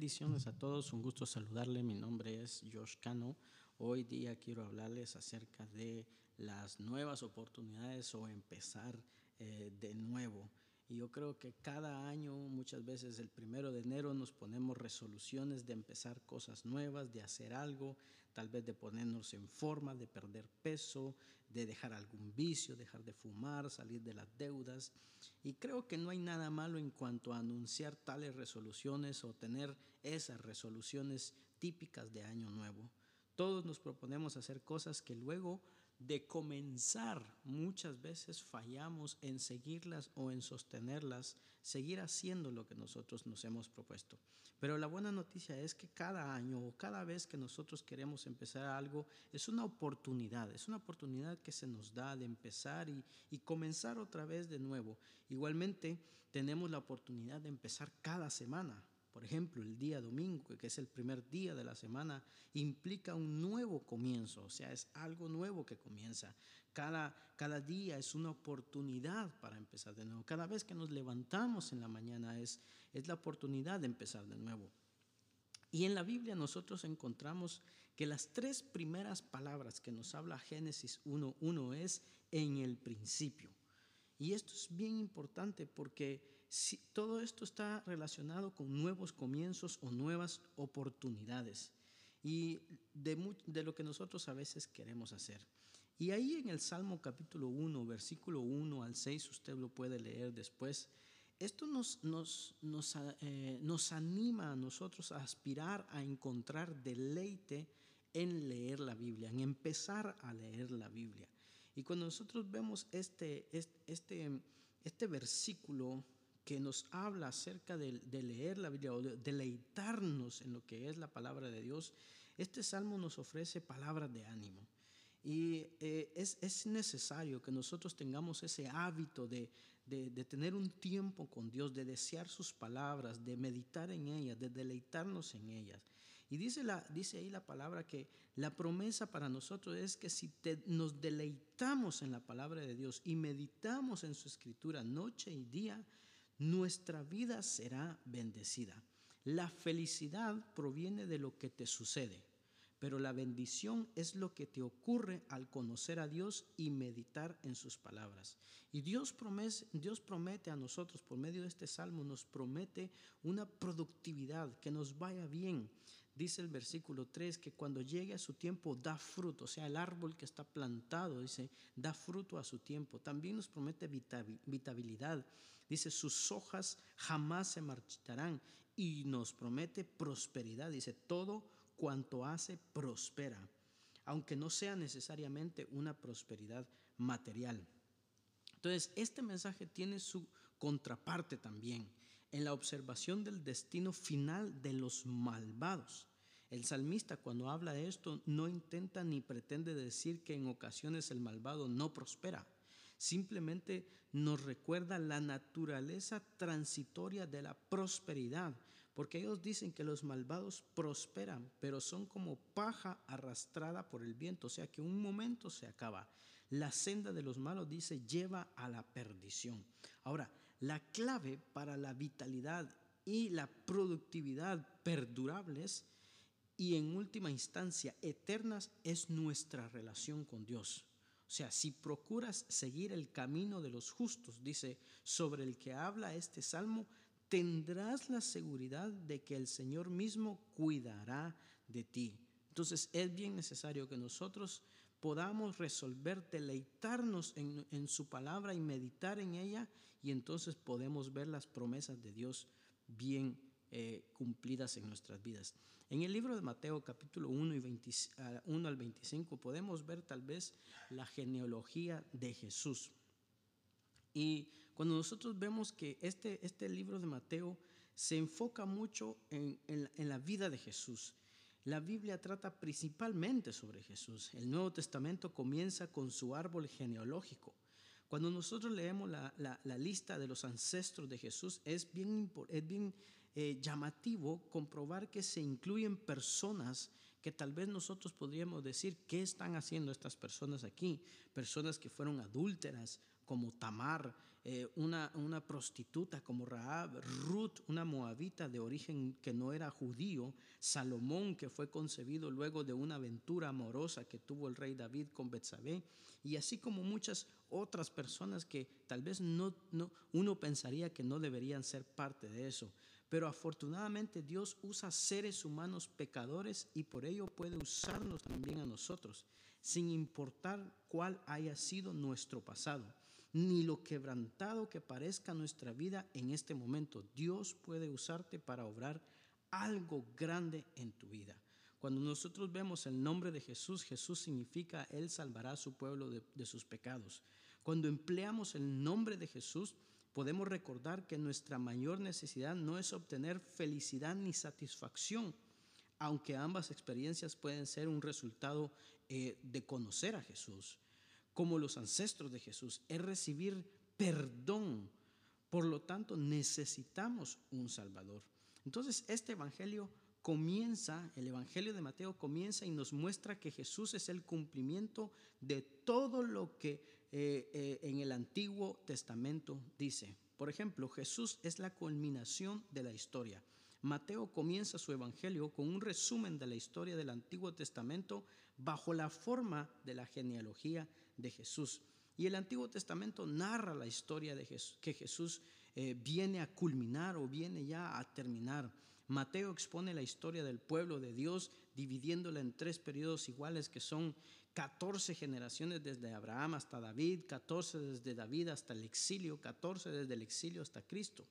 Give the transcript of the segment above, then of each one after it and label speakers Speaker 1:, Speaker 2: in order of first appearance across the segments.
Speaker 1: Bendiciones a todos, un gusto saludarle. Mi nombre es Josh Cano. Hoy día quiero hablarles acerca de las nuevas oportunidades o empezar eh, de nuevo. Y yo creo que cada año, muchas veces el primero de enero, nos ponemos resoluciones de empezar cosas nuevas, de hacer algo, tal vez de ponernos en forma, de perder peso, de dejar algún vicio, dejar de fumar, salir de las deudas. Y creo que no hay nada malo en cuanto a anunciar tales resoluciones o tener esas resoluciones típicas de año nuevo. Todos nos proponemos hacer cosas que luego de comenzar muchas veces fallamos en seguirlas o en sostenerlas, seguir haciendo lo que nosotros nos hemos propuesto. Pero la buena noticia es que cada año o cada vez que nosotros queremos empezar algo, es una oportunidad, es una oportunidad que se nos da de empezar y, comenzar otra vez de nuevo. Igualmente tenemos la oportunidad de empezar cada semana. Por ejemplo, el día domingo, que es el primer día de la semana, implica un nuevo comienzo, o sea, es algo nuevo que comienza. Cada, cada día es una oportunidad para empezar de nuevo. Cada vez que nos levantamos en la mañana es, es la oportunidad de empezar de nuevo. Y en la Biblia nosotros encontramos que las tres primeras palabras que nos habla Génesis 1.1 es en el principio. Y esto es bien importante porque si, todo esto está relacionado con nuevos comienzos o nuevas oportunidades y de, lo que nosotros a veces queremos hacer. Y ahí en el Salmo capítulo 1, versículo 1 al 6, usted lo puede leer después, esto nos, nos, nos, eh, nos anima a nosotros a aspirar a encontrar deleite en leer la Biblia, en empezar a leer la Biblia. Y cuando nosotros vemos este, este, este versículo que nos habla acerca de, leer la Biblia o de deleitarnos en lo que es la palabra de Dios, este salmo nos ofrece palabras de ánimo. Y eh, es, es, necesario que nosotros tengamos ese hábito de, de, de, tener un tiempo con Dios, de desear sus palabras, de meditar en ellas, de deleitarnos en ellas. Y dice, la, dice ahí la palabra que la promesa para nosotros es que si nos deleitamos en la palabra de Dios y meditamos en su escritura noche y día, nuestra vida será bendecida. La felicidad proviene de lo que te sucede pero la bendición es lo que te ocurre al conocer a Dios y meditar en sus palabras. Y Dios promete, a nosotros, por medio de este salmo, nos promete una productividad, que nos vaya bien. Dice el versículo 3 que cuando llegue a su tiempo da fruto, o sea, el árbol que está plantado, dice, da fruto a su tiempo. También nos promete vitabilidad. Dice, sus hojas jamás se marchitarán y nos promete prosperidad. Dice, todo cuanto hace prospera, aunque no sea necesariamente una prosperidad material. Entonces, este mensaje tiene su contraparte también en la observación del destino final de los malvados. El salmista cuando habla de esto no intenta ni pretende decir que en ocasiones el malvado no prospera simplemente nos recuerda la naturaleza transitoria de la prosperidad, porque ellos dicen que los malvados prosperan, pero son como paja arrastrada por el viento, o sea que un momento se acaba. La senda de los malos, dice, lleva a la perdición. Ahora, la clave para la vitalidad y la productividad perdurables y en última instancia eternas es nuestra relación con Dios. O sea, si procuras seguir el camino de los justos, dice, sobre el que habla este salmo, tendrás la seguridad de que el Señor mismo cuidará de ti. Entonces es bien necesario que nosotros podamos resolver, deleitarnos en, en, su palabra y meditar en ella y entonces podemos ver las promesas de Dios bien eh, cumplidas en nuestras vidas. En el libro de Mateo capítulo 1, y 1 al 25 podemos ver tal vez la genealogía de Jesús. Y cuando nosotros vemos que este, este libro de Mateo se enfoca mucho en, en la vida de Jesús, la Biblia trata principalmente sobre Jesús. El Nuevo Testamento comienza con su árbol genealógico. Cuando nosotros leemos la, la, lista de los ancestros de Jesús, es bien, es bien eh, llamativo comprobar que se incluyen personas que tal vez nosotros podríamos decir, ¿qué están haciendo estas personas aquí? Personas que fueron adúlteras, como Tamar, eh, una, una prostituta como Raab, Ruth, una moabita de origen que no era judío, Salomón, que fue concebido luego de una aventura amorosa que tuvo el rey David con Betsabé, y así como muchas otras personas que tal vez no, no, uno pensaría que no deberían ser parte de eso. Pero afortunadamente Dios usa seres humanos pecadores y por ello puede usarnos también a nosotros, sin importar cuál haya sido nuestro pasado, ni lo quebrantado que parezca nuestra vida en este momento. Dios puede usarte para obrar algo grande en tu vida. Cuando nosotros vemos el nombre de Jesús, Jesús significa Él salvará a su pueblo de, de sus pecados. Cuando empleamos el nombre de Jesús, podemos recordar que nuestra mayor necesidad no es obtener felicidad ni satisfacción, aunque ambas experiencias pueden ser un resultado eh, de conocer a Jesús, como los ancestros de Jesús, es recibir perdón. Por lo tanto, necesitamos un Salvador. Entonces, este Evangelio comienza, el Evangelio de Mateo comienza y nos muestra que Jesús es el cumplimiento de todo lo que eh, eh, en el Antiguo Testamento dice. Por ejemplo, Jesús es la culminación de la historia. Mateo comienza su evangelio con un resumen de la historia del Antiguo Testamento bajo la forma de la genealogía de Jesús. Y el Antiguo Testamento narra la historia de que Jesús eh, viene a culminar o viene ya a terminar. Mateo expone la historia del pueblo de Dios dividiéndola en tres periodos iguales que son 14 generaciones desde Abraham hasta David, 14 desde David hasta el exilio, 14 desde el exilio hasta Cristo.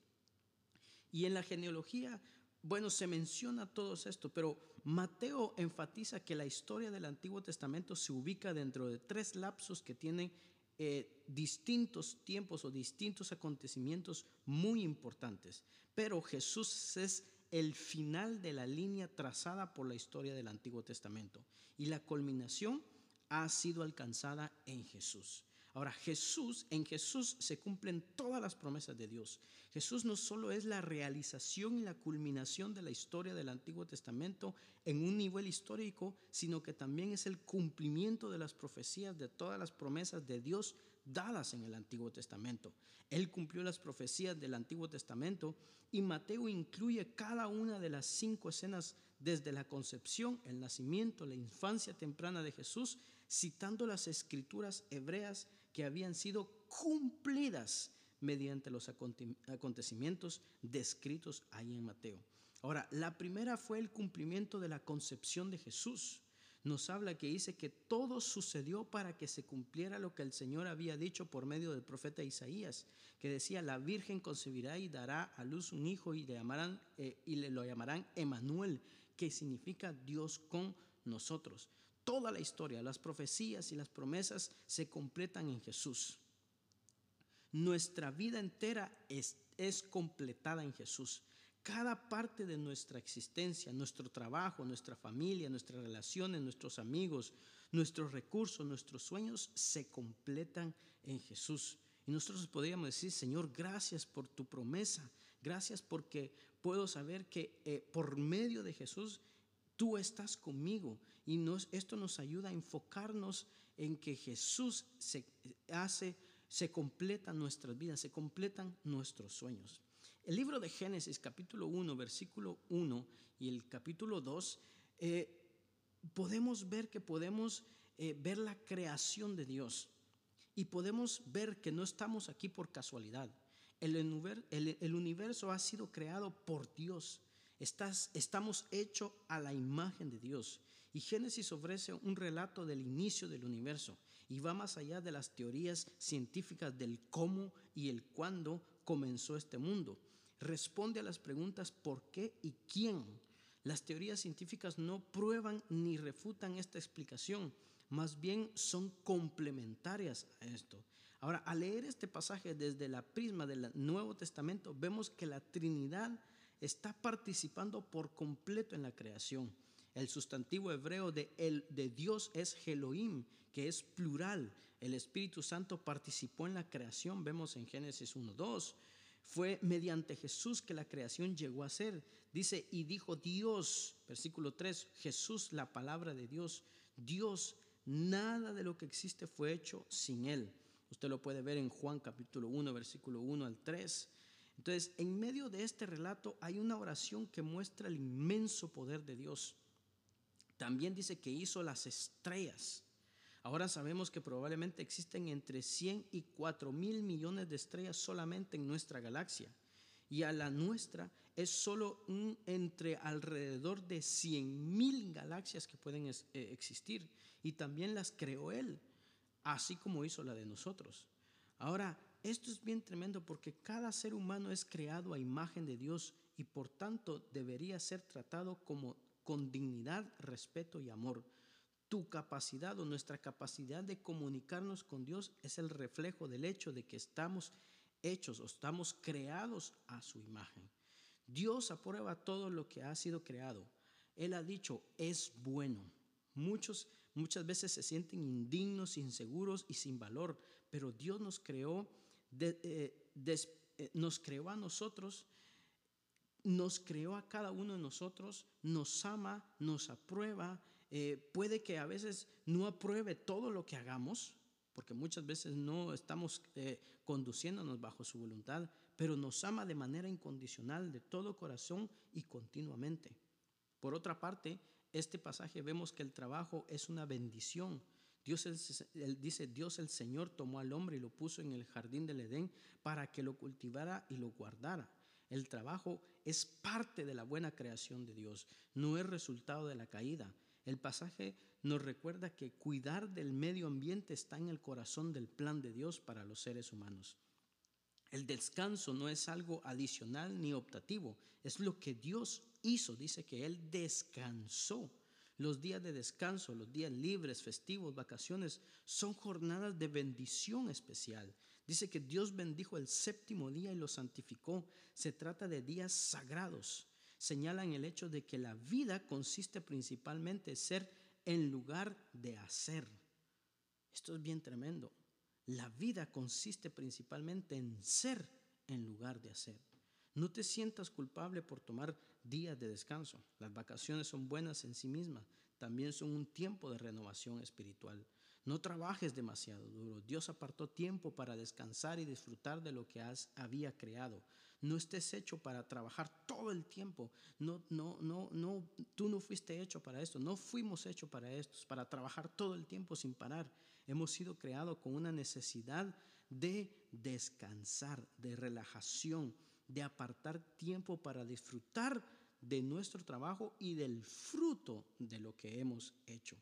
Speaker 1: Y en la genealogía, bueno, se menciona todo esto, pero Mateo enfatiza que la historia del Antiguo Testamento se ubica dentro de tres lapsos que tienen eh, distintos tiempos o distintos acontecimientos muy importantes. Pero Jesús es el final de la línea trazada por la historia del Antiguo Testamento. Y la culminación ha sido alcanzada en Jesús. Ahora, Jesús, en Jesús se cumplen todas las promesas de Dios. Jesús no solo es la realización y la culminación de la historia del Antiguo Testamento en un nivel histórico, sino que también es el cumplimiento de las profecías de todas las promesas de Dios dadas en el Antiguo Testamento. Él cumplió las profecías del Antiguo Testamento y Mateo incluye cada una de las cinco escenas desde la concepción, el nacimiento, la infancia temprana de Jesús citando las escrituras hebreas que habían sido cumplidas mediante los acontecimientos descritos ahí en Mateo. Ahora, la primera fue el cumplimiento de la concepción de Jesús. Nos habla que dice que todo sucedió para que se cumpliera lo que el Señor había dicho por medio del profeta Isaías, que decía, la Virgen concebirá y dará a luz un hijo y le, llamarán, eh, y le lo llamarán Emanuel, que significa Dios con nosotros toda la historia, las profecías y las promesas se completan en Jesús. Nuestra vida entera es, es completada en Jesús. Cada parte de nuestra existencia, nuestro trabajo, nuestra familia, nuestras relaciones, nuestros amigos, nuestros recursos, nuestros sueños se completan en Jesús. Y nosotros podríamos decir, Señor, gracias por tu promesa. Gracias porque puedo saber que eh, por medio de Jesús tú estás conmigo y esto nos ayuda a enfocarnos en que Jesús se hace, se completan nuestras vidas, se completan nuestros sueños. El libro de Génesis capítulo 1, versículo 1 y el capítulo 2, eh, podemos ver que podemos eh, ver la creación de Dios y podemos ver que no estamos aquí por casualidad. El, el universo ha sido creado por Dios. Estás, estamos hechos a la imagen de Dios. Y Génesis ofrece un relato del inicio del universo y va más allá de las teorías científicas del cómo y el cuándo comenzó este mundo. Responde a las preguntas por qué y quién. Las teorías científicas no prueban ni refutan esta explicación, más bien son complementarias a esto. Ahora, al leer este pasaje desde la prisma del Nuevo Testamento, vemos que la Trinidad está participando por completo en la creación. El sustantivo hebreo de, el, de Dios es Elohim, que es plural. El Espíritu Santo participó en la creación, vemos en Génesis 1.2. Fue mediante Jesús que la creación llegó a ser. Dice, y dijo Dios, versículo 3, Jesús, la palabra de Dios, Dios, nada de lo que existe fue hecho sin Él. Usted lo puede ver en Juan capítulo 1, versículo 1 al 3. Entonces, en medio de este relato hay una oración que muestra el inmenso poder de Dios. También dice que hizo las estrellas. Ahora sabemos que probablemente existen entre 100 y 4 mil millones de estrellas solamente en nuestra galaxia. Y a la nuestra es solo un, entre alrededor de 100 mil galaxias que pueden eh, existir. Y también las creó Él, así como hizo la de nosotros. Ahora, esto es bien tremendo porque cada ser humano es creado a imagen de Dios y por tanto debería ser tratado como con dignidad, respeto y amor. Tu capacidad o nuestra capacidad de comunicarnos con Dios es el reflejo del hecho de que estamos hechos o estamos creados a su imagen. Dios aprueba todo lo que ha sido creado. Él ha dicho, es bueno. Muchos muchas veces se sienten indignos, inseguros y sin valor, pero Dios nos creó, eh, eh, nos creó a nosotros nos creó a cada uno de nosotros, nos ama, nos aprueba. Eh, puede que a veces no apruebe todo lo que hagamos, porque muchas veces no estamos eh, conduciéndonos bajo su voluntad, pero nos ama de manera incondicional, de todo corazón y continuamente. Por otra parte, este pasaje vemos que el trabajo es una bendición. Dios él dice, Dios el Señor tomó al hombre y lo puso en el jardín del Edén para que lo cultivara y lo guardara. El trabajo es parte de la buena creación de Dios, no es resultado de la caída. El pasaje nos recuerda que cuidar del medio ambiente está en el corazón del plan de Dios para los seres humanos. El descanso no es algo adicional ni optativo, es lo que Dios hizo. Dice que Él descansó. Los días de descanso, los días libres, festivos, vacaciones, son jornadas de bendición especial. Dice que Dios bendijo el séptimo día y lo santificó. Se trata de días sagrados. Señalan el hecho de que la vida consiste principalmente en ser en lugar de hacer. Esto es bien tremendo. La vida consiste principalmente en ser en lugar de hacer. No te sientas culpable por tomar días de descanso. Las vacaciones son buenas en sí mismas. También son un tiempo de renovación espiritual. No trabajes demasiado duro. Dios apartó tiempo para descansar y disfrutar de lo que has, había creado. No estés hecho para trabajar todo el tiempo. No, no, no, no, tú no fuiste hecho para esto. No fuimos hechos para esto, para trabajar todo el tiempo sin parar. Hemos sido creados con una necesidad de descansar, de relajación, de apartar tiempo para disfrutar de nuestro trabajo y del fruto de lo que hemos hecho.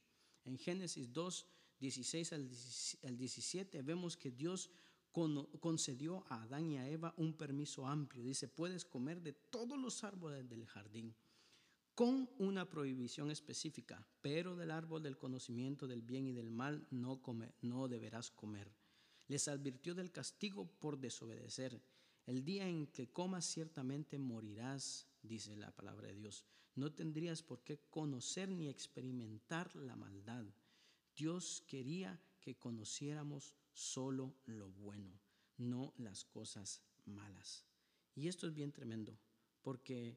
Speaker 1: En Génesis 2, 16 al 17 vemos que Dios concedió a Adán y a Eva un permiso amplio. Dice, puedes comer de todos los árboles del jardín, con una prohibición específica, pero del árbol del conocimiento del bien y del mal no, no deberás comer. Les advirtió del castigo por desobedecer. El día en que comas ciertamente morirás, dice la palabra de Dios. No tendrías por qué conocer ni experimentar la maldad. Dios quería que conociéramos solo lo bueno, no las cosas malas. Y esto es bien tremendo, porque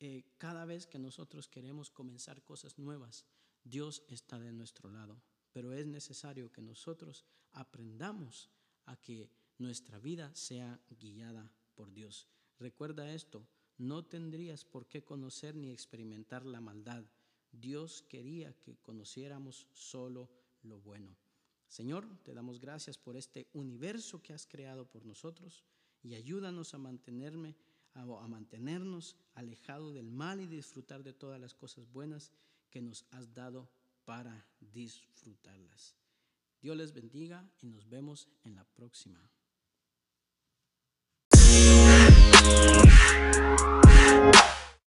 Speaker 1: eh, cada vez que nosotros queremos comenzar cosas nuevas, Dios está de nuestro lado. Pero es necesario que nosotros aprendamos a que nuestra vida sea guiada por Dios. Recuerda esto, no tendrías por qué conocer ni experimentar la maldad. Dios quería que conociéramos solo lo bueno. Señor, te damos gracias por este universo que has creado por nosotros y ayúdanos a mantenerme a, mantenernos alejado del mal y disfrutar de todas las cosas buenas que nos has dado para disfrutarlas. Dios les bendiga y nos vemos en la próxima.